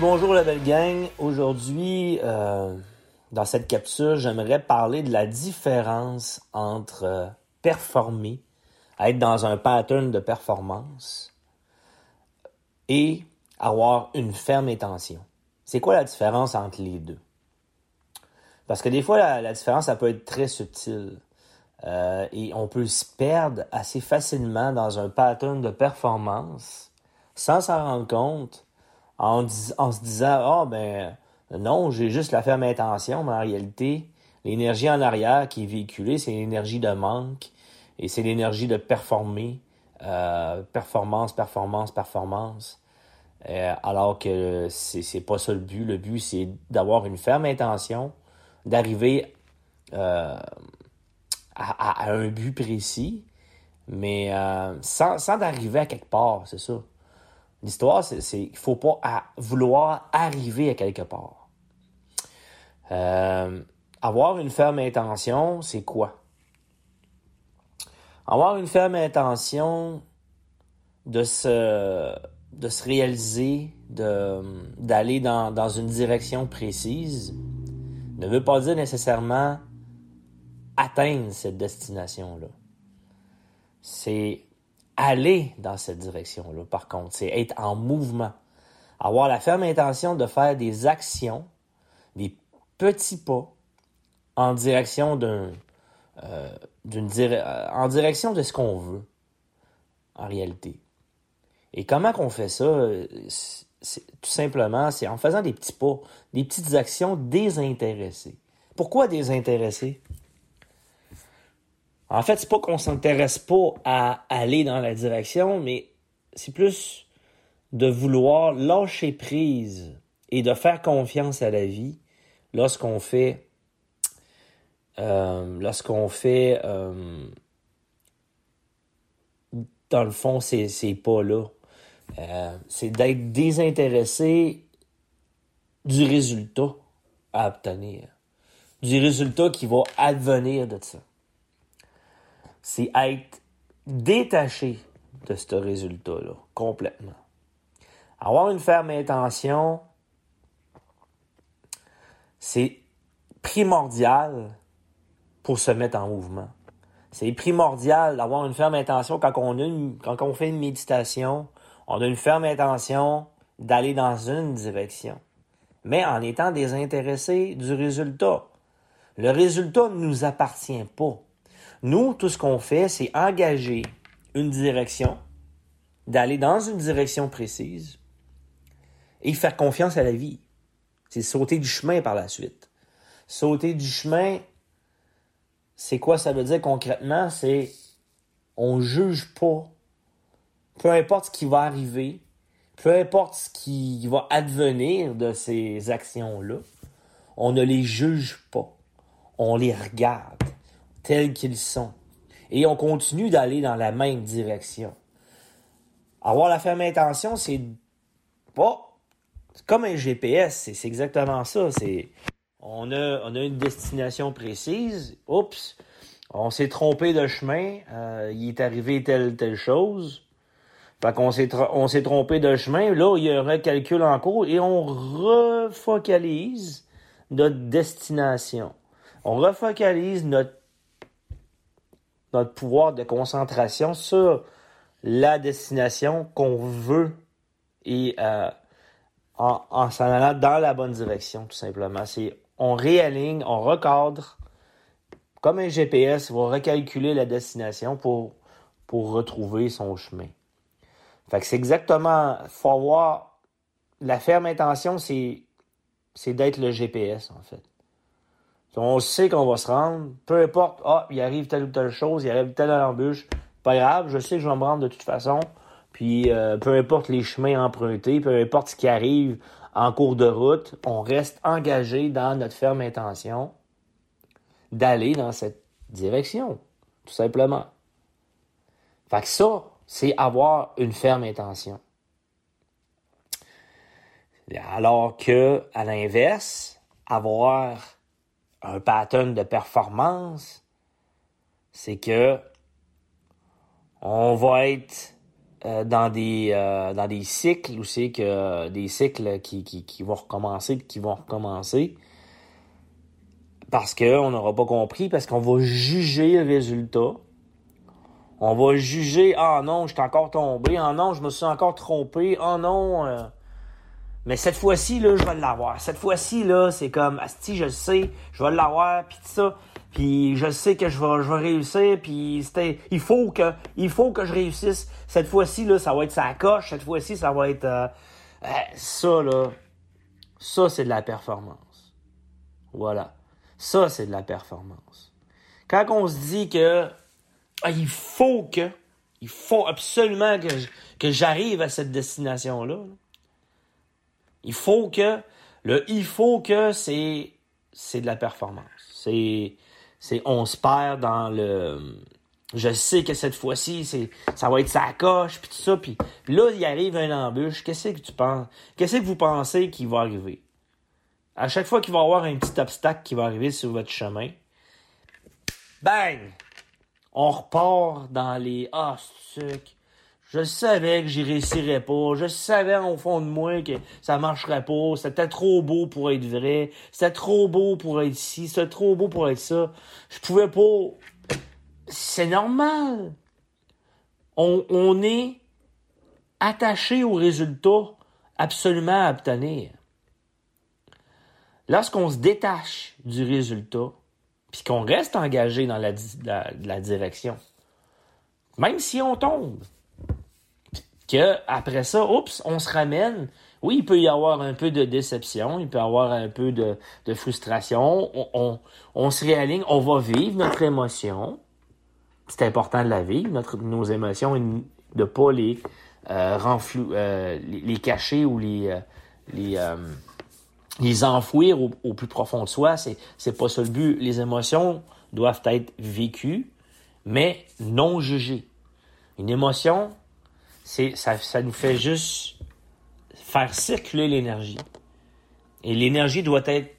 Bonjour la belle gang. Aujourd'hui, euh, dans cette capsule, j'aimerais parler de la différence entre euh, performer, être dans un pattern de performance et avoir une ferme intention. C'est quoi la différence entre les deux? Parce que des fois, la, différence, ça peut être très subtile. Euh, et on peut se perdre assez facilement dans un pattern de performance sans s'en rendre compte en, se disant Ah, ben non, j'ai juste la ferme intention, mais en réalité, l'énergie en arrière qui est véhiculée, c'est l'énergie de manque et c'est l'énergie de performer. euh, performance, performance, performance. Euh, alors que c'est pas ça le but. Le but, c'est d'avoir une ferme intention, d'arriver euh, à, un but précis, mais euh, sans, sans d'arriver à quelque part, c'est ça. L'histoire, c'est qu'il ne faut pas vouloir arriver à quelque part. Avoir une ferme intention, c'est quoi? Avoir une ferme intention de se, de se réaliser, d'aller dans, dans une direction précise, ne veut pas dire nécessairement atteindre cette destination-là. C'est aller dans cette direction-là, par contre. C'est être en mouvement. Avoir la ferme intention de faire des actions, des petits pas en direction d'un, euh, dire- euh, en direction de ce qu'on veut, en réalité. Et comment qu'on fait ça? Euh, tout simplement, c'est en faisant des petits pas, des petites actions désintéressées. Pourquoi désintéressées? En fait, c'est pas qu'on s'intéresse pas à aller dans la direction, mais c'est plus de vouloir lâcher prise et de faire confiance à la vie lorsqu'on fait euh, lorsqu'on fait euh, dans le fond ces, ces pas-là. Euh, c'est d'être désintéressé du résultat à obtenir. Du résultat qui va advenir de ça c'est être détaché de ce résultat-là, complètement. Avoir une ferme intention, c'est primordial pour se mettre en mouvement. C'est primordial d'avoir une ferme intention quand on, quand on fait une méditation. On a une ferme intention d'aller dans une direction, mais en étant désintéressé du résultat. Le résultat ne nous appartient pas. Nous, tout ce qu'on fait, c'est engager une direction, d'aller dans une direction précise et faire confiance à la vie. C'est sauter du chemin par la suite. Sauter du chemin, c'est quoi ça veut dire concrètement? C'est on juge pas. Peu importe ce qui va arriver, peu importe ce qui va advenir de ces actions-là, on ne les juge pas. On les regarde tels qu'ils sont. Et on continue d'aller dans la même direction. Avoir la ferme intention, c'est pas comme un GPS, c'est c'est exactement ça. C'est on a, on a une destination précise. Oups, on s'est trompé de chemin. euh, il est arrivé telle telle chose. Fait qu'on s'est on s'est trompé de chemin. Là, il y a un recalcul en cours et on refocalise notre destination. On refocalise notre pouvoir de concentration sur la destination qu'on veut et euh, en, en s'en allant dans la bonne direction, tout simplement. C'est on réaligne, on recadre, comme un GPS va recalculer la destination pour retrouver son chemin. Fait que c'est exactement, faut avoir la ferme intention, c'est, c'est d'être le GPS, en fait. On sait qu'on va se rendre, peu importe, ah, il arrive telle ou telle chose, il arrive telle embûche, pas grave, je sais que je vais me rendre de toute façon, puis euh, peu importe les chemins empruntés, peu importe ce qui arrive en cours de route, on reste engagé dans notre ferme intention d'aller dans cette direction, tout simplement. Fait que ça, c'est avoir une ferme intention. Alors que, à l'inverse, avoir un pattern de performance, c'est que on va être euh, dans des euh, dans des cycles où c'est des cycles qui vont recommencer qui vont recommencer parce qu'on n'aura pas compris, parce qu'on va juger le résultat. On va juger, ah non, je encore tombé, ah non, je me suis encore trompé, ah non. euh, mais cette fois-ci, là, je vais l'avoir. Cette fois-ci, là, c'est comme, si je le sais, je vais l'avoir, puis ça. Puis je sais que je vais, réussir, puis c'était, il faut que, il faut que je réussisse. Cette fois-ci, là, ça va être sa coche. Cette fois-ci, ça va être, euh, euh, ça, là, ça, c'est de la performance. Voilà. Ça, c'est de la performance. Quand on se dit que, il faut que, il faut absolument que, que j'arrive à cette destination-là, là. Il faut que le il faut que c'est c'est de la performance. C'est c'est on se perd dans le je sais que cette fois-ci c'est ça va être sa coche puis tout ça puis là il arrive une embûche, qu'est-ce que tu penses Qu'est-ce que vous pensez qui va arriver? À chaque fois qu'il va y avoir un petit obstacle qui va arriver sur votre chemin, bang On repart dans les ah suc. Je savais que j'y réussirais pas. Je savais au fond de moi que ça marcherait pas. C'était trop beau pour être vrai. C'était trop beau pour être ci. C'était trop beau pour être ça. Je pouvais pas. C'est normal. On, on est attaché au résultat absolument à obtenir. Lorsqu'on se détache du résultat, puis qu'on reste engagé dans la, la- direction, même si on tombe, que après ça, oups, on se ramène. Oui, il peut y avoir un peu de déception, il peut y avoir un peu de, de frustration. On, on, on se réaligne, on va vivre notre émotion. C'est important de la vivre, notre, nos émotions, et de ne pas les, euh, euh, les, les cacher ou les, euh, les, euh, les enfouir au, plus profond de soi. C'est, c'est pas ça le but. Les émotions doivent être vécues, mais non jugées. Une émotion, c'est ça, ça nous fait juste faire circuler l'énergie. Et l'énergie doit être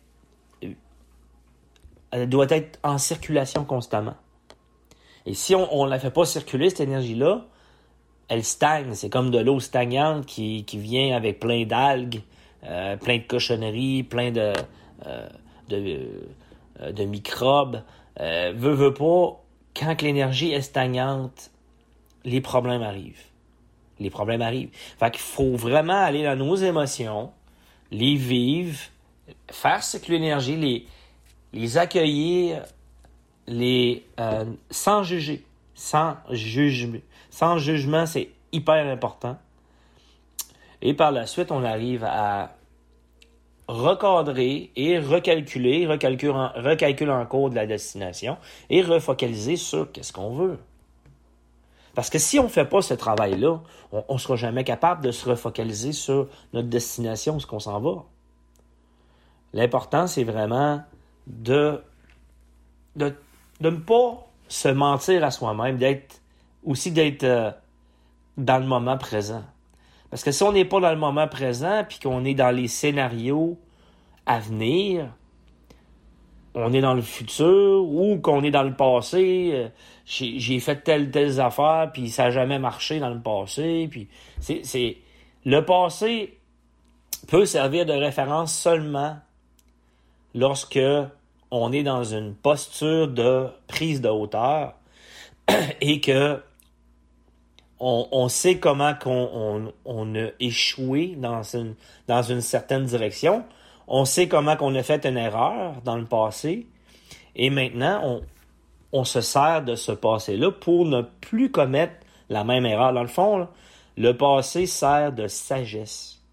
elle doit être en circulation constamment. Et si on ne la fait pas circuler, cette énergie-là, elle stagne. C'est comme de l'eau stagnante qui vient avec plein d'algues, euh, plein de cochonneries, plein de, euh, euh, de microbes. Veut, veut pas, quand l'énergie est stagnante, les problèmes arrivent les problèmes arrivent. Fait qu'il faut vraiment aller dans nos émotions, les vivre, faire circuler l'énergie, les, les accueillir, les sans juger, sans jugement. Sans jugement, c'est hyper important. Et par la suite, on arrive à recadrer et recalculer, recalculer en, recalculer en cours de la destination et refocaliser sur qu'est-ce qu'on veut. Parce que si on ne fait pas ce travail-là, on ne sera jamais capable de se refocaliser sur notre destination, ce qu'on s'en va. L'important, c'est vraiment de, de, de ne pas se mentir à soi-même, d'être aussi d'être euh, dans le moment présent. Parce que si on n'est pas dans le moment présent, puis qu'on est dans les scénarios à venir, on est dans le futur ou qu'on est dans le passé. euh, J'ai fait telle telle affaires puis ça n'a jamais marché dans le passé. Puis le passé peut servir de référence seulement lorsque on est dans une posture de prise de hauteur et que on, sait comment on, a échoué dans une, dans certaine direction. On sait comment qu'on a fait une erreur dans le passé. Et maintenant, on, se sert de ce passé-là pour ne plus commettre la même erreur. Dans le fond, le passé sert de sagesse.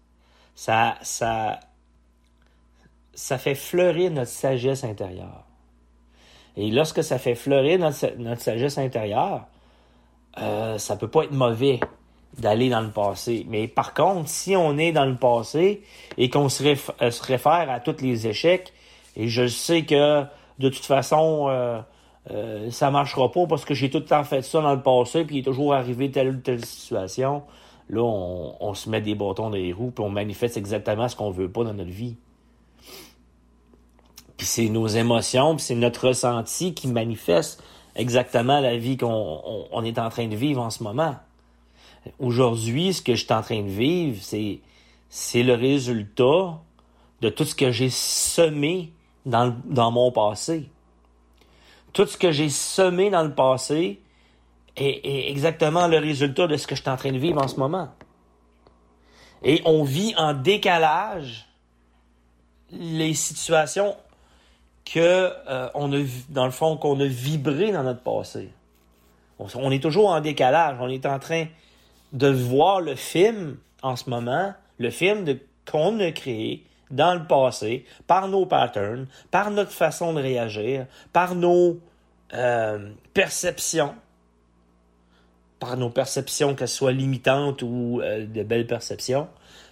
Ça, ça, ça fait fleurir notre sagesse intérieure. Et lorsque ça fait fleurir notre sagesse intérieure, euh, ça peut pas être mauvais d'aller dans le passé. Mais par contre, si on est dans le passé et qu'on euh, se réfère à tous les échecs, et je sais que de toute façon, euh, euh, ça marchera pas parce que j'ai tout le temps fait ça dans le passé, puis il est toujours arrivé telle ou telle situation, là, on, on se met des bâtons dans les roues, puis on manifeste exactement ce qu'on veut pas dans notre vie. Puis c'est nos émotions, puis c'est notre ressenti qui manifeste exactement la vie qu'on on, on est en train de vivre en ce moment. Aujourd'hui, ce que je suis en train de vivre, c'est le résultat de tout ce que j'ai semé dans mon passé. Tout ce que j'ai semé dans le passé est, est exactement le résultat de ce que je suis en train de vivre en ce moment. Et on vit en décalage les situations que euh, on a dans le fond qu'on a vibré dans notre passé. On, est toujours en décalage. On est en train de voir le film en ce moment, le film qu'on a créé dans le passé, par nos patterns, par notre façon de réagir, par nos euh, perceptions, par nos perceptions, qu'elles soient limitantes ou euh, de belles perceptions,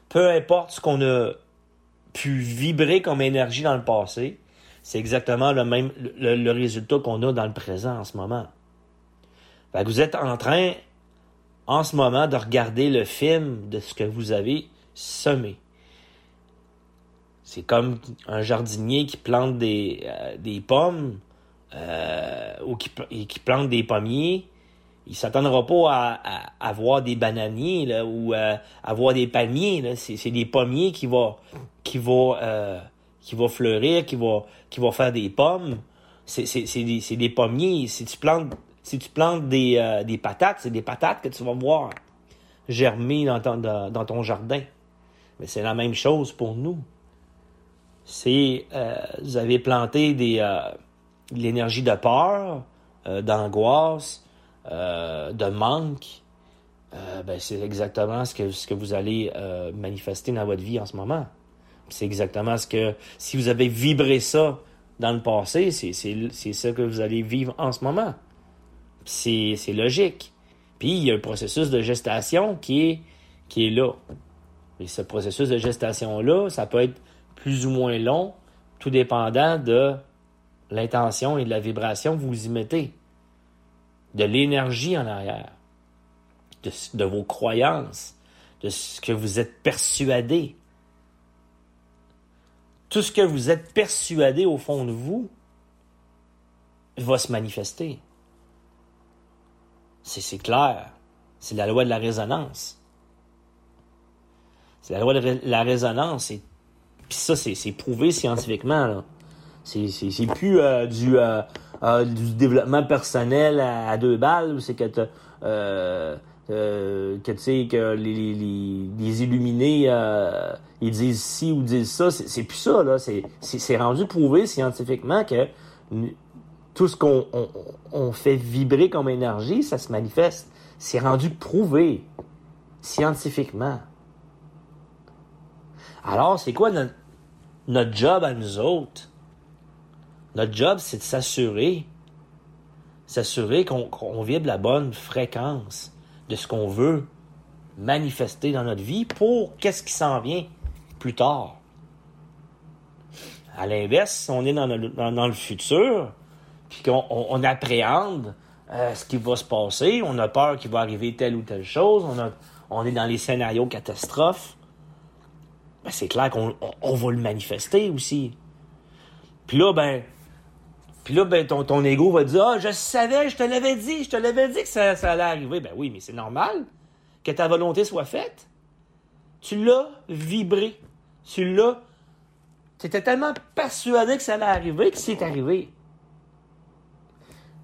peu importe ce qu'on a pu vibrer comme énergie dans le passé, c'est exactement le même le, le résultat qu'on a dans le présent en ce moment. Fait que vous êtes en train, en ce moment, de regarder le film de ce que vous avez semé. C'est comme un jardinier qui plante des, euh, des pommes euh, ou qui, qui plante des pommiers. Il s'attendra pas à, à, des bananiers là, ou euh, à voir des palmiers. C'est, des pommiers qui vont qui euh, qui va fleurir, qui va, qui va faire des pommes. C'est, des, des pommiers. Si tu plantes, si tu plantes des, euh, des patates, c'est des patates que tu vas voir germer dans ton, dans, ton jardin. Mais c'est la même chose pour nous. C'est, euh, vous avez planté des, euh, de l'énergie de peur, d'angoisse, de manque. Ben, c'est exactement ce que, ce que vous allez manifester dans votre vie en ce moment. C'est exactement ce que, si vous avez vibré ça dans le passé, c'est, ça que vous allez vivre en ce moment. C'est, c'est logique. Puis il y a un processus de gestation qui est, qui est là. Et ce processus de gestation-là, ça peut être plus ou moins long, tout dépendant de l'intention et de la vibration que vous y mettez, de l'énergie en arrière, de vos croyances, de ce que vous êtes persuadé. Tout ce que vous êtes persuadé au fond de vous va se manifester. C'est, clair. C'est la loi de la résonance. C'est la loi de la résonance. Et puis ça, c'est, prouvé scientifiquement. C'est, plus euh, du, euh, euh, du développement personnel à, à deux balles. C'est que euh, que tu sais que les, illuminés euh, ils disent ci ou disent ça. C'est, plus ça. Là. C'est, rendu prouvé scientifiquement que tout ce qu'on on, fait vibrer comme énergie, ça se manifeste. C'est rendu prouvé scientifiquement. Alors, c'est quoi notre, job à nous autres? Notre job, c'est de s'assurer, s'assurer qu'on vibre la bonne fréquence de ce qu'on veut manifester dans notre vie pour qu'est-ce qui s'en vient plus tard. À l'inverse, si on est dans le, futur, puis qu'on on- on appréhende euh, ce qui va se passer, on a peur qu'il va arriver telle ou telle chose, on, est dans les scénarios catastrophes, ben, c'est clair qu'on on, on va le manifester aussi. Puis là, ben, puis là, ben, ton, ego va dire, ah, je savais, je te l'avais dit, je te l'avais dit que ça, allait arriver. Ben oui, mais c'est normal que ta volonté soit faite. Tu l'as vibré. Tu l'as. Tu étais tellement persuadé que ça allait arriver que c'est arrivé.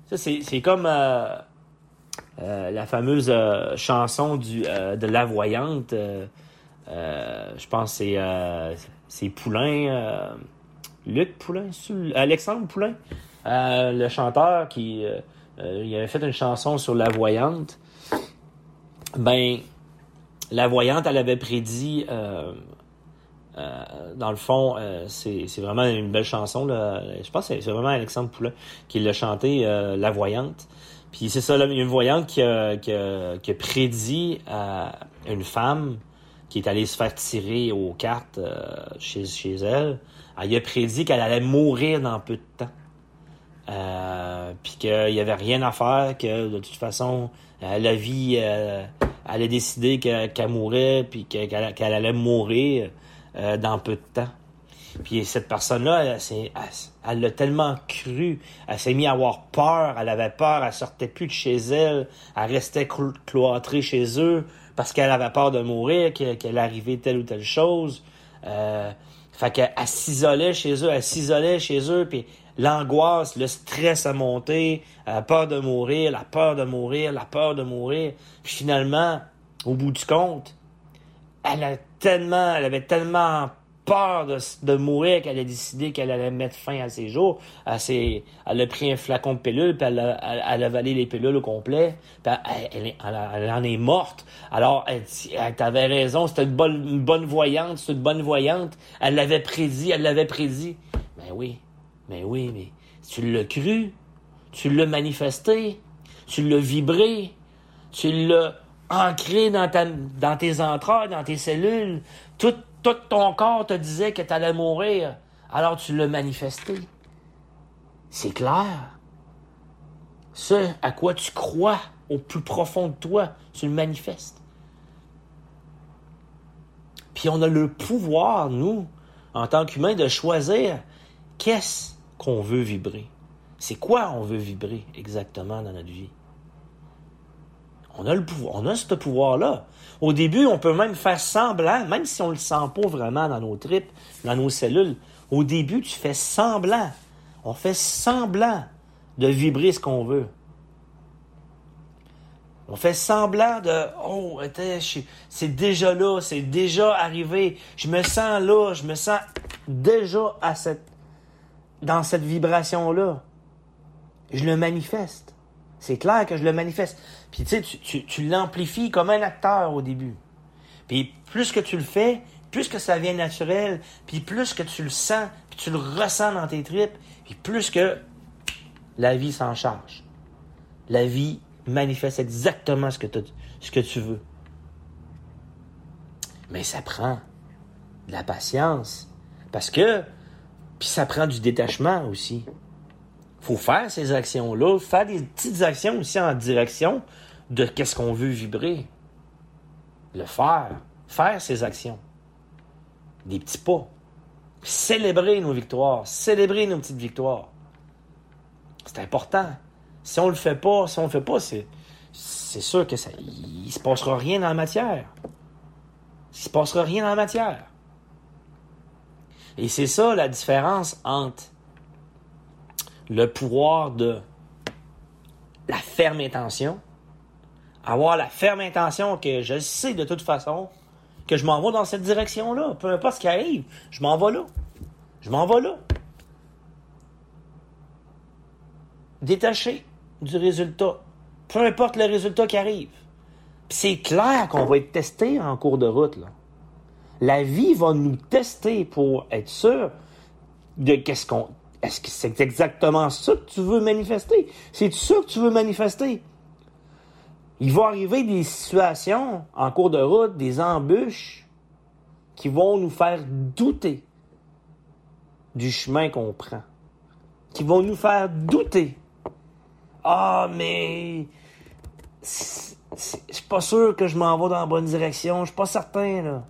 Ça, c'est comme euh, euh, la fameuse euh, chanson du, de la voyante. je pense que c'est Poulain. Luc Poulain, Alexandre Poulain, le chanteur qui euh, euh, avait fait une chanson sur la voyante. Ben, la voyante, elle avait prédit, euh, dans le fond, c'est vraiment une belle chanson. Là. Je pense que c'est vraiment Alexandre Poulain qui l'a chanté, La voyante. Puis c'est ça, une voyante qui a, prédit une femme qui est allée se faire tirer aux cartes chez elle. Elle a prédit qu'elle allait mourir dans peu de temps. Euh, puis qu'il y avait rien à faire, que de toute façon, euh, la vie, euh, elle a décidé qu'elle qu'elle mourrait, puis qu'elle allait mourir euh, dans peu de temps. Puis cette personne-là, elle, l'a tellement cru, elle s'est mise à avoir peur, elle avait peur, elle sortait plus de chez elle, elle restait clo- cloîtrée chez eux parce qu'elle avait peur de mourir, qu'elle arrivait telle ou telle chose. Fait qu'elle elle s'isolait chez eux, elle s'isolait chez eux, puis l'angoisse, le stress a monté, la peur de mourir, la peur de mourir, la peur de mourir. Finalement, au bout du compte, elle a tellement, elle avait tellement peur de, mourir qu'elle a décidé qu'elle allait mettre fin à ses jours. Elle, s'est- elle a pris un flacon de pilules, puis elle a, avalé les pilules au complet, elle, en est morte. Alors, elle, t'avait raison, c'était une bonne, une bonne voyante, c'est une bonne voyante. Elle l'avait prédit, elle l'avait prédit. Ben oui, ben oui, mais tu l'as cru, tu l'as manifesté, tu l'as vibré, tu l'as ancré dans tes entrailles, dans tes cellules. Tout, tout ton corps te disait que tu allais mourir. Alors tu l'as manifesté. C'est clair. Ce à quoi tu crois au plus profond de toi, tu le manifestes. Puis on a le pouvoir, nous, en tant qu'humains, de choisir qu'est-ce qu'on veut vibrer. C'est quoi on veut vibrer exactement dans notre vie? On a le pouvoir, on a ce pouvoir-là. Au début, on peut même faire semblant, même si on le sent pas vraiment dans nos tripes, dans nos cellules. Au début, tu fais semblant. On fait semblant de vibrer ce qu'on veut. On fait semblant de oh c'est déjà là, c'est déjà arrivé. Je me sens là, je me sens déjà à cette dans cette vibration là. Je le manifeste. C'est clair que je le manifeste. Puis tu sais, tu, l'amplifies comme un acteur au début. Puis plus que tu le fais, plus que ça vient naturel, puis plus que tu le sens, puis tu le ressens dans tes tripes, puis plus que la vie s'en charge. La vie manifeste exactement ce que, ce que tu veux. Mais ça prend de la patience. Parce que, puis ça prend du détachement aussi. faut faire ces actions-là, faire des petites actions aussi en direction de qu'est-ce qu'on veut vibrer. Le faire. Faire ces actions. Des petits pas. Célébrer nos victoires. Célébrer nos petites victoires. C'est important. Si on le fait pas, si on le fait pas, c'est, c'est sûr que ça, se passera rien dans la matière. Il se passera rien dans la matière. Et c'est ça la différence entre le pouvoir de la ferme intention, avoir la ferme intention que je sais de toute façon que je m'en vais dans cette direction-là, peu importe ce qui arrive, je m'en vais là. Je m'en vais là. Détaché du résultat, peu importe le résultat qui arrive. C'est clair qu'on va être testé en cours de route. Là. La vie va nous tester pour être sûr de qu'est-ce qu'on. Est-ce que c'est exactement ça que tu veux manifester? C'est ça que tu veux manifester? Il va arriver des situations en cours de route, des embûches qui vont nous faire douter du chemin qu'on prend. Qui vont nous faire douter. Ah, mais je suis pas sûr que je m'en vais dans la bonne direction. Je suis pas certain, là.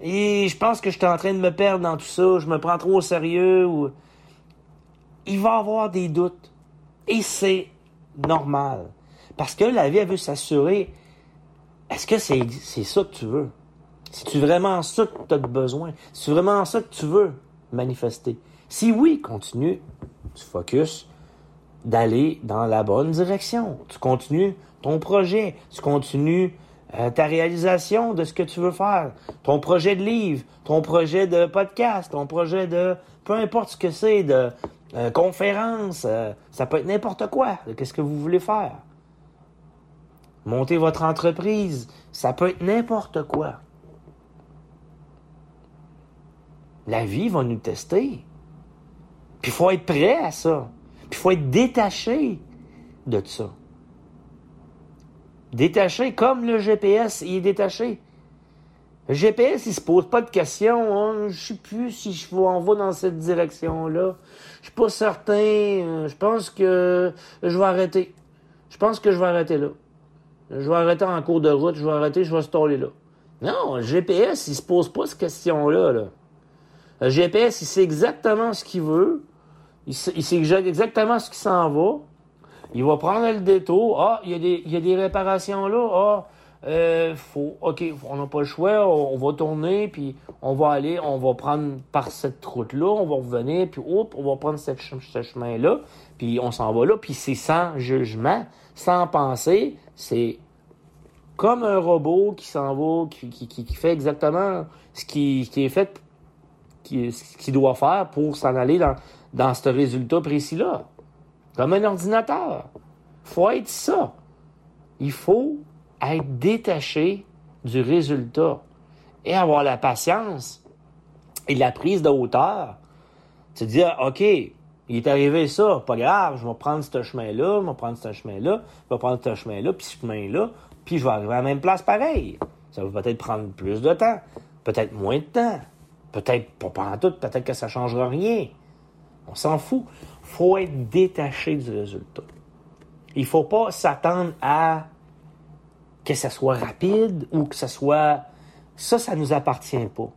Et je pense que je suis en train de me perdre dans tout ça. Je me prends trop au sérieux. Ou... Il va avoir des doutes. Et c'est normal. Parce que la vie, elle veut s'assurer. Est-ce que c'est c'est ça que tu veux? C'est-tu vraiment ça que tu as besoin? C'est vraiment ça que tu veux manifester? Si oui, continue. Tu focus d'aller dans la bonne direction. Tu continues ton projet. Tu continues euh, ta réalisation de ce que tu veux faire. Ton projet de livre, ton projet de podcast, ton projet de... Peu importe ce que c'est, de euh, conférence, euh, ça peut être n'importe quoi. Qu'est-ce que vous voulez faire? Monter votre entreprise, ça peut être n'importe quoi. La vie va nous tester. Puis il faut être prêt à ça. Puis il faut être détaché de ça. Détaché comme le GPS, il est détaché. Le GPS, il se pose pas de questions. Hein. Je sais plus si je m'en vais dans cette direction-là. Je suis pas certain. Euh, Je pense que je vais arrêter. Je pense que je vais arrêter là. Je vais arrêter en cours de route. Je vais arrêter, je vais staller là. Non, le GPS, il se pose pas cette question-là. Là. Le GPS, il sait exactement ce qu'il veut. Il sait, il exactement ce qui s'en va. Il va prendre le détour. Ah, il y a des, il y a des réparations là. Ah, euh, faut, OK, on n'a pas le choix. On, va tourner, puis on va aller, on va prendre par cette route-là. On va revenir, puis on va prendre cette ce chemin-là. Puis on s'en va là. Puis c'est sans jugement, sans penser. C'est comme un robot qui s'en va, qui, qui, qui- fait exactement ce qui, qui est fait, ce qu'il doit faire pour s'en aller dans, dans ce résultat précis-là. Comme un ordinateur. faut être ça. Il faut être détaché du résultat et avoir la patience et la prise de hauteur. Se dire, OK, il est arrivé ça, pas grave, je vais prendre ce chemin-là, je vais prendre ce chemin-là, je vais prendre ce chemin-là, puis ce chemin-là, puis je vais arriver à la même place pareil. Ça va peut-être prendre plus de temps, peut-être moins de temps, peut-être pas pendant tout, peut-être que ça ne changera rien. On s'en fout. Faut être détaché du résultat. Il faut pas s'attendre à que ça soit rapide ou que ça soit... Ça, ça nous appartient pas.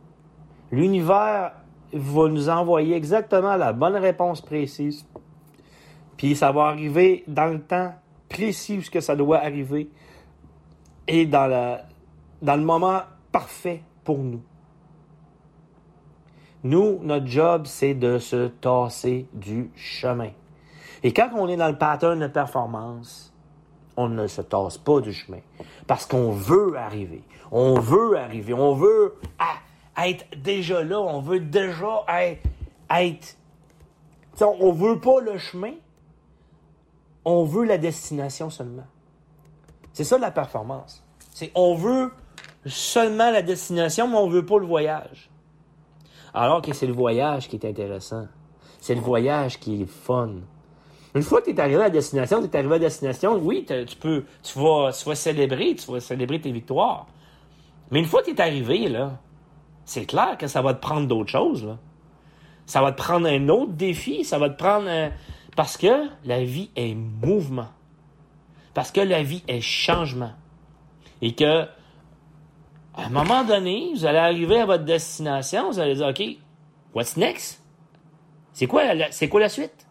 L'univers va nous envoyer exactement la bonne réponse précise. Puis ça va arriver dans le temps précis où ça doit arriver et dans, dans le moment parfait pour nous. Nous, notre job, c'est de se tasser du chemin. Et quand on est dans le pattern de performance, on ne se tasse pas du chemin. Parce qu'on veut arriver. On veut arriver. On veut être déjà là. On veut déjà être. être on veut pas le chemin. On veut la destination seulement. C'est ça la performance. C'est on veut seulement la destination, mais on veut pas le voyage. Alors que c'est le voyage qui est intéressant. C'est le voyage qui est fun. Une fois que tu es arrivé à destination, tu es arrivé à destination, oui, tu peux, tu vas, tu vas célébrer, tu vas célébrer tes victoires. Mais une fois que tu es arrivé, là, c'est clair que ça va te prendre d'autres choses, là. Ça va te prendre un autre défi, ça va te prendre. Parce que la vie est mouvement. Parce que la vie est changement. Et que, à un moment donné, vous allez arriver à votre destination, vous allez dire, OK, what's next? C'est quoi, la- c'est quoi la suite?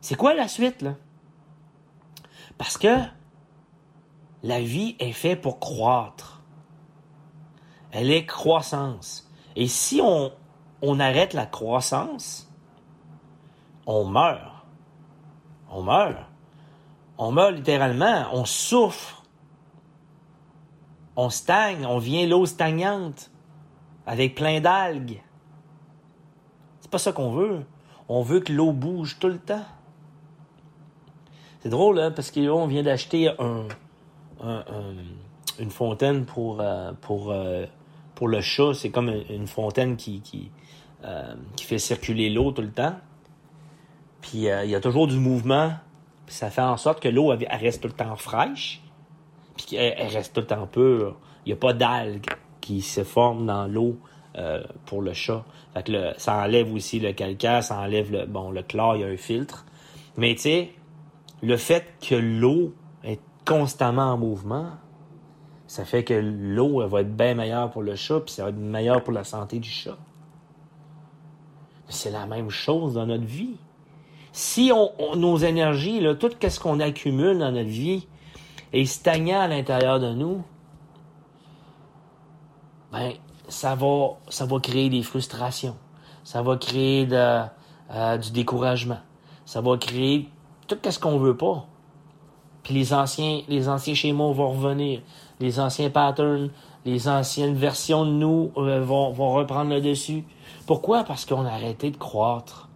C'est quoi la suite, là? Parce que la vie est faite pour croître. Elle est croissance. Et si on, on arrête la croissance, on meurt. On meurt. On meurt littéralement. On souffre. On stagne. On vient l'eau stagnante avec plein d'algues. C'est pas ça qu'on veut. On veut que l'eau bouge tout le temps. C'est drôle, hein, parce que là, on vient d'acheter un, un- un- une fontaine pour, euh, euh, pour le chat. C'est comme une, fontaine qui, qui, euh, qui fait circuler l'eau tout le temps. Puis il y a toujours du mouvement. Ça fait en sorte que l'eau reste tout le temps fraîche. Puis elle reste tout le temps pure. Il n'y a pas d'algues qui se forment dans l'eau euh, pour le chat. Fait que le- ça enlève aussi le calcaire, ça enlève le, bon, le chlore, il y a un filtre. Mais tu sais, le fait que l'eau est constamment en mouvement, ça fait que l'eau va être bien meilleure pour le chat, puis ça va être meilleur pour la santé du chat. C'est la même chose dans notre vie. Si on, on- nos énergies, là, tout ce qu'on accumule dans notre vie est stagnant à l'intérieur de nous, ben, ça va, ça va créer des frustrations. Ça va créer euh, du découragement. Ça va créer tout ce qu'on veut pas. Puis les anciens, les anciens schémas vont revenir. Les anciens patterns, les anciennes versions de nous euh, vont, vont reprendre le dessus. Pourquoi? Parce qu'on a arrêté de croître.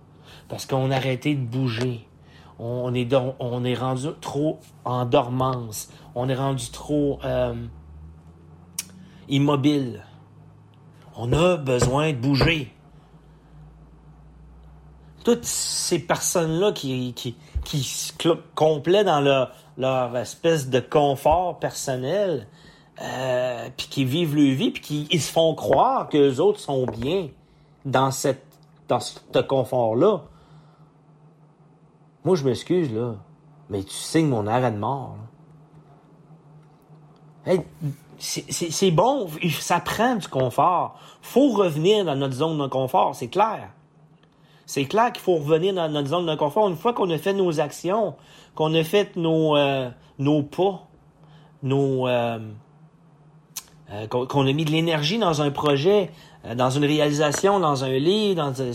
Parce qu'on a arrêté de bouger. On est, dor- on est rendu trop en dormance. On est rendu trop euh, immobile. On a besoin de bouger. Toutes ces personnes-là qui, qui, qui se complaient dans leur, espèce de confort personnel euh, puis qui vivent leur vie, puis qui se font croire que les autres sont bien dans cette dans ce confort-là. Moi, je m'excuse, là, mais tu signes mon arrêt de mort. c'est bon, ça prend du confort. faut revenir dans notre zone de confort, c'est clair. C'est clair qu'il faut revenir dans notre zone de confort une fois qu'on a fait nos actions, qu'on a fait nos, euh, nos pas, nos, euh, euh, qu'on a mis de l'énergie dans un projet, euh, dans une réalisation, dans un livre, dans un...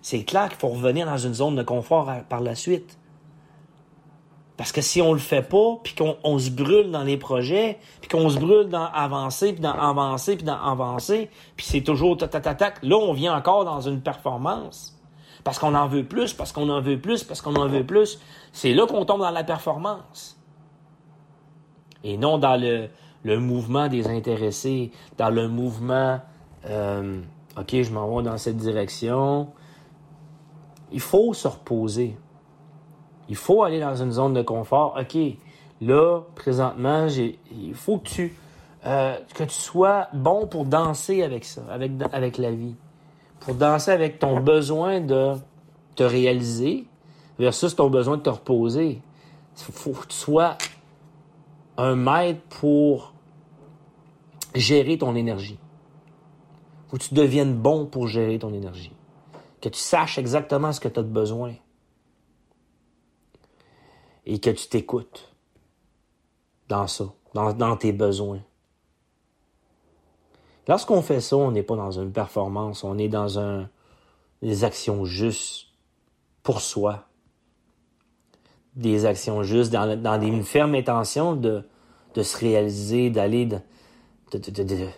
c'est clair qu'il faut revenir dans une zone de confort par la suite. Parce que si on le fait pas, puis qu'on on se brûle dans les projets, puis qu'on se brûle dans avancer, puis dans avancer, puis dans avancer, puis c'est toujours tac, tac, tac, là, on vient encore dans une performance. Parce qu'on en veut plus, parce qu'on en veut plus, parce qu'on en veut plus. C'est là qu'on tombe dans la performance. Et non dans le, le mouvement des intéressés, dans le mouvement, euh, OK, je m'en vais dans cette direction. Il faut se reposer. Il faut aller dans une zone de confort. OK, là, présentement, il faut que tu, euh, que tu sois bon pour danser avec ça, avec, avec la vie. Pour danser avec ton besoin de te réaliser versus ton besoin de te reposer. Il faut que tu sois un maître pour gérer ton énergie. Faut que tu deviennes bon pour gérer ton énergie. Que tu saches exactement ce que tu as de besoin et que tu t'écoutes dans ça, dans, tes besoins. Lorsqu'on fait ça, on n'est pas dans une performance, on est dans des actions justes pour soi. Des actions justes, dans, une ferme intention de, de se réaliser, d'aller de,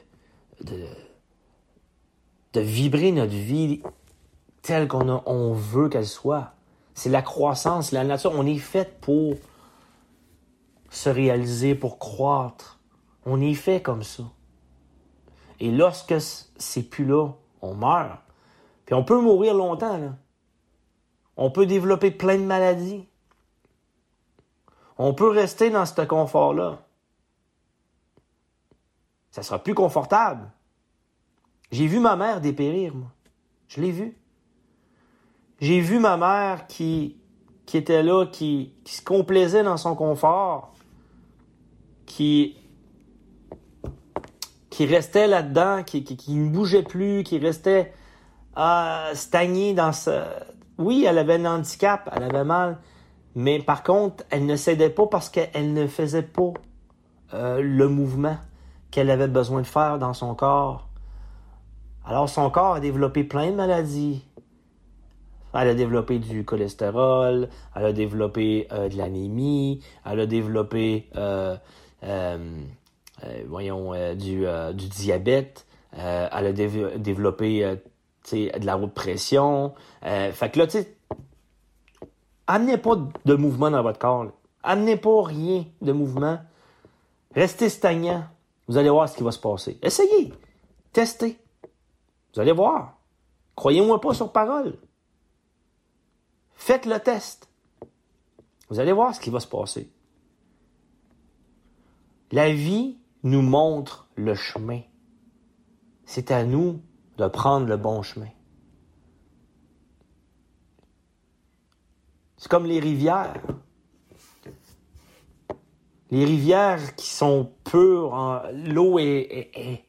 vibrer notre vie telle qu'on on veut qu'elle soit. C'est la croissance, la nature. On est fait pour se réaliser, pour croître. On est fait comme ça. Et lorsque c'est plus là, on meurt. Puis on peut mourir longtemps, là. On peut développer plein de maladies. On peut rester dans ce confort-là. Ça sera plus confortable. J'ai vu ma mère dépérir, moi. Je l'ai vu. J'ai vu ma mère qui, qui était là, qui, qui se complaisait dans son confort, qui, qui restait là-dedans, qui, qui, ne bougeait plus, qui restait euh, stagnée dans ce... Oui, elle avait un handicap, elle avait mal, mais par contre, elle ne cédait pas parce qu'elle ne faisait pas euh, le mouvement qu'elle avait besoin de faire dans son corps. Alors son corps a développé plein de maladies. Elle a développé du cholestérol, elle a développé euh, de l'anémie, elle a développé, euh, euh, du, diabète, elle a dév- développé de la haute pression. Fait que là, tu amenez pas de mouvement dans votre corps. Amenez pas rien de mouvement. Restez stagnant. Vous allez voir ce qui va se passer. Essayez. Testez. Vous allez voir. Croyez-moi pas sur parole. Faites le test. Vous allez voir ce qui va se passer. La vie nous montre le chemin. C'est à nous de prendre le bon chemin. C'est comme les rivières. Les rivières qui sont pures, en- l'eau est, est- est-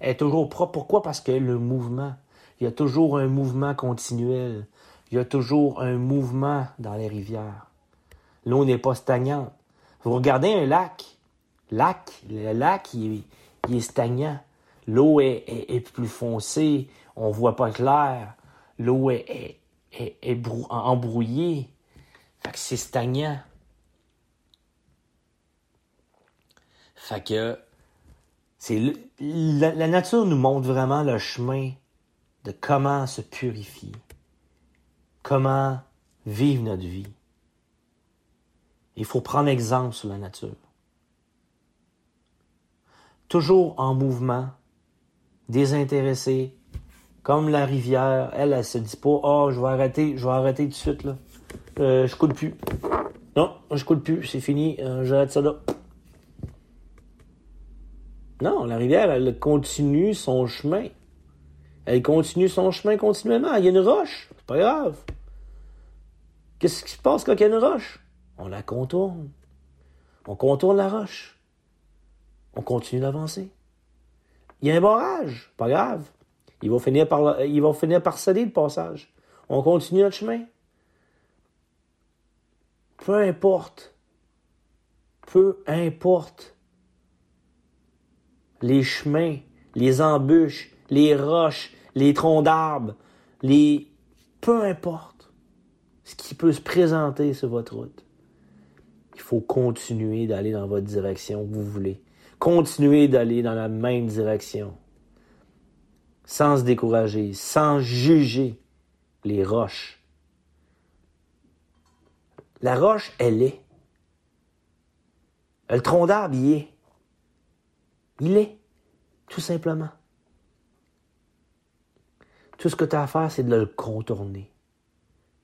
est toujours propre. Pourquoi? Parce que le mouvement, il y a toujours un mouvement continuel. Il y a toujours un mouvement dans les rivières. L'eau n'est pas stagnante. Vous regardez un lac. Lac, le lac, il, est- stagnant. L'eau est, plus foncée. On voit pas clair. L'eau est, est, est- est brou- embrouillée. C'est stagnant. Fait que la nature nous montre vraiment le chemin de comment se purifier, comment vivre notre vie. Il faut prendre exemple sur la nature. Toujours en mouvement, désintéressé, comme la rivière. Elle, elle se dit pas, oh, je vais arrêter, je vais arrêter tout de suite là. Euh, je coule plus. Non, je coule plus, c'est fini, euh, j'arrête ça là. Non, la rivière, elle continue son chemin. Elle continue son chemin continuellement. Il y a une roche. C'est pas grave. Qu'est-ce qui se passe quand il y a une roche? On la contourne. On contourne la roche. On continue d'avancer. Il y a un barrage. Pas grave. Ils vont finir par, ils vont finir par céder le passage. On continue notre chemin. Peu importe. Peu importe. Les chemins, les embûches, les roches, les troncs d'arbres, les... Peu importe ce qui peut se présenter sur votre route. Il faut continuer d'aller dans votre direction que vous voulez. Continuer d'aller dans la même direction. Sans se décourager, sans juger les roches. La roche, elle est. Le tronc d'arbre, il est. Il est. Tout simplement. Tout ce que tu as à faire, c'est de le contourner.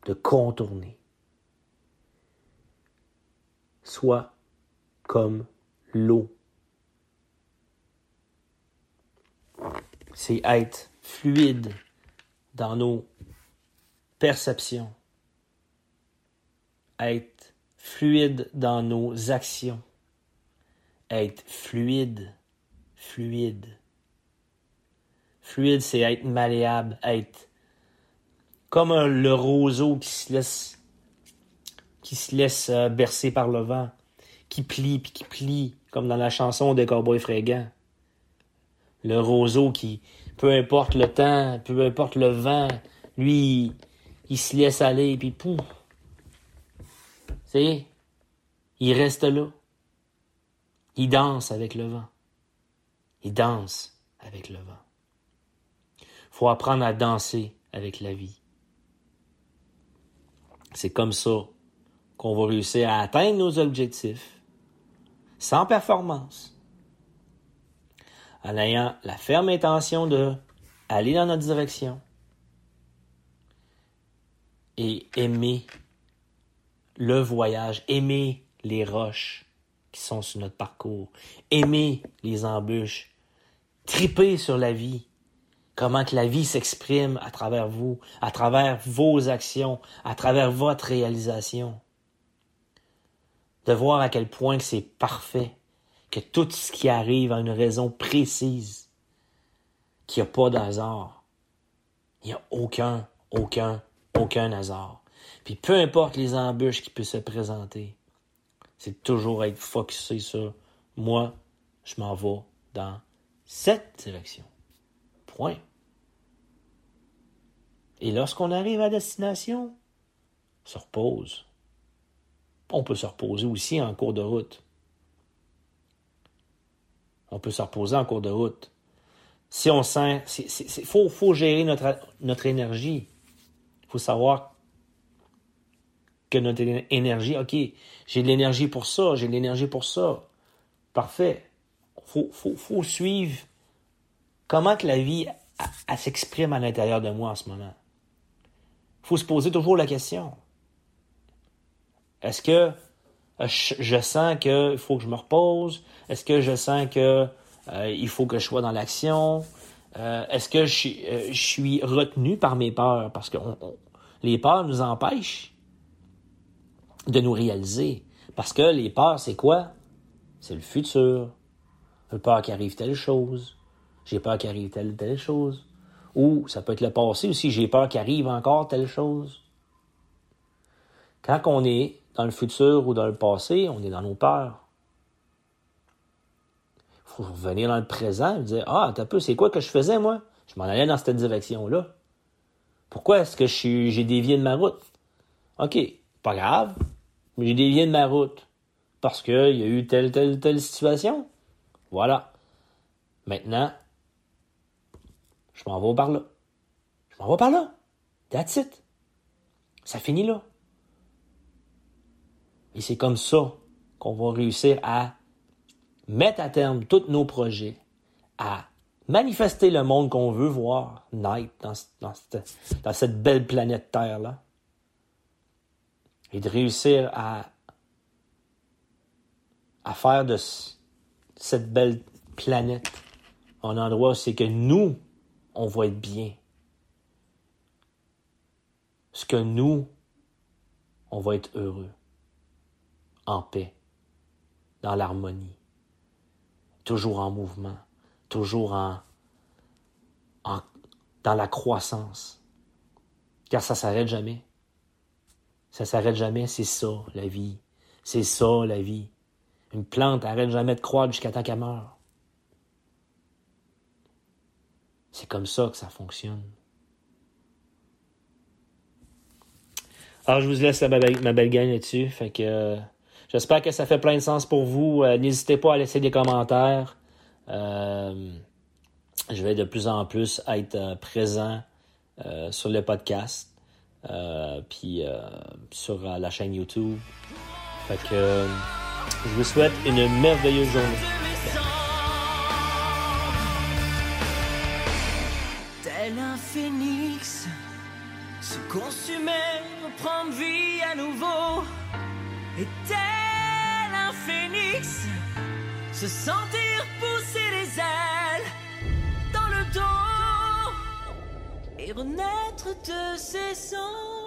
De contourner. Soit comme l'eau. C'est être fluide dans nos perceptions. Être fluide dans nos actions. Être fluide, fluide. Fluide, c'est être malléable, être comme le roseau qui se laisse qui se laisse euh, bercer par le vent, qui plie puis qui plie, comme dans la chanson des Cowboys fringants. Le roseau qui, peu importe le temps, peu importe le vent, lui, il, il se laisse aller puis pouf. C'est, il reste là. Il danse avec le vent. Il danse avec le vent. Faut apprendre à danser avec la vie. C'est comme ça qu'on va réussir à atteindre nos objectifs sans performance. En ayant la ferme intention de aller dans notre direction et aimer le voyage, aimer les roches qui sont sur notre parcours, aimer les embûches, triper sur la vie, comment que la vie s'exprime à travers vous, à travers vos actions, à travers votre réalisation. De voir à quel point c'est parfait, que tout ce qui arrive a une raison précise, qu'il n'y a pas de hasard. Il n'y a aucun, aucun, aucun hasard. Puis peu importe les embûches qui peuvent se présenter, c'est toujours être focusé sur moi, je m'en vais dans cette direction. Point. Et lorsqu'on arrive à destination, on se repose. On peut se reposer aussi en cours de route. On peut se reposer en cours de route. Si on sent, il faut, gérer notre, notre énergie. Il faut savoir que notre énergie, OK, j'ai de l'énergie pour ça, j'ai de l'énergie pour ça. Parfait. Faut, faut, faut suivre comment que la vie s'exprime à l'intérieur de moi en ce moment. faut se poser toujours la question. Est-ce que euh, je, sens qu'il faut que je me repose? Est-ce que je sens que euh, il faut que je sois dans l'action? Euh, Est-ce que je, suis- retenu par mes peurs? Parce que les peurs nous empêchent de nous réaliser. Parce que les peurs, c'est quoi? C'est le futur. J'ai peur qu'il arrive telle chose. J'ai peur qu'il arrive telle telle chose. Ou ça peut être le passé aussi. J'ai peur qu'il arrive encore telle chose. Quand on est dans le futur ou dans le passé, on est dans nos peurs. Il faut revenir dans le présent et dire Ah, t'as peu, c'est quoi que je faisais, moi? Je m'en allais dans cette direction-là. Pourquoi est-ce que j'ai dévié de ma route? OK, pas grave, mais j'ai dévié de ma route. Parce qu'il y a eu telle, telle, telle situation. Voilà. Maintenant, je m'en vais par là. Je m'en vais par là. That's it. Ça finit là. Et c'est comme ça qu'on va réussir à mettre à terme tous nos projets, à manifester le monde qu'on veut voir naître dans, ce- dans cette, belle planète Terre-là. Et de réussir à, à faire de cette belle planète, un endroit où c'est que nous, on va être bien. Ce que nous, on va être heureux, en paix, dans l'harmonie, toujours en mouvement, toujours en, en dans la croissance. Car ça s'arrête jamais. Ça s'arrête jamais, c'est ça, la vie. C'est ça, la vie. Une plante arrête jamais de croître jusqu'à temps qu'elle. C'est comme ça que ça fonctionne. Alors, je vous laisse ma belle, ma belle gang là-dessus. Fait que euh, j'espère que ça fait plein de sens pour vous. Euh, N'hésitez pas à laisser des commentaires. Euh, je vais de plus en plus être présent sur le podcast. puis sur la chaîne YouTube. Fait que je vous souhaite une merveilleuse journée. Tel un phénix, se consumer, reprendre vie à nouveau. Et tel un phénix, se sentir pousser les ailes dans le dos et renaître de ses cendres.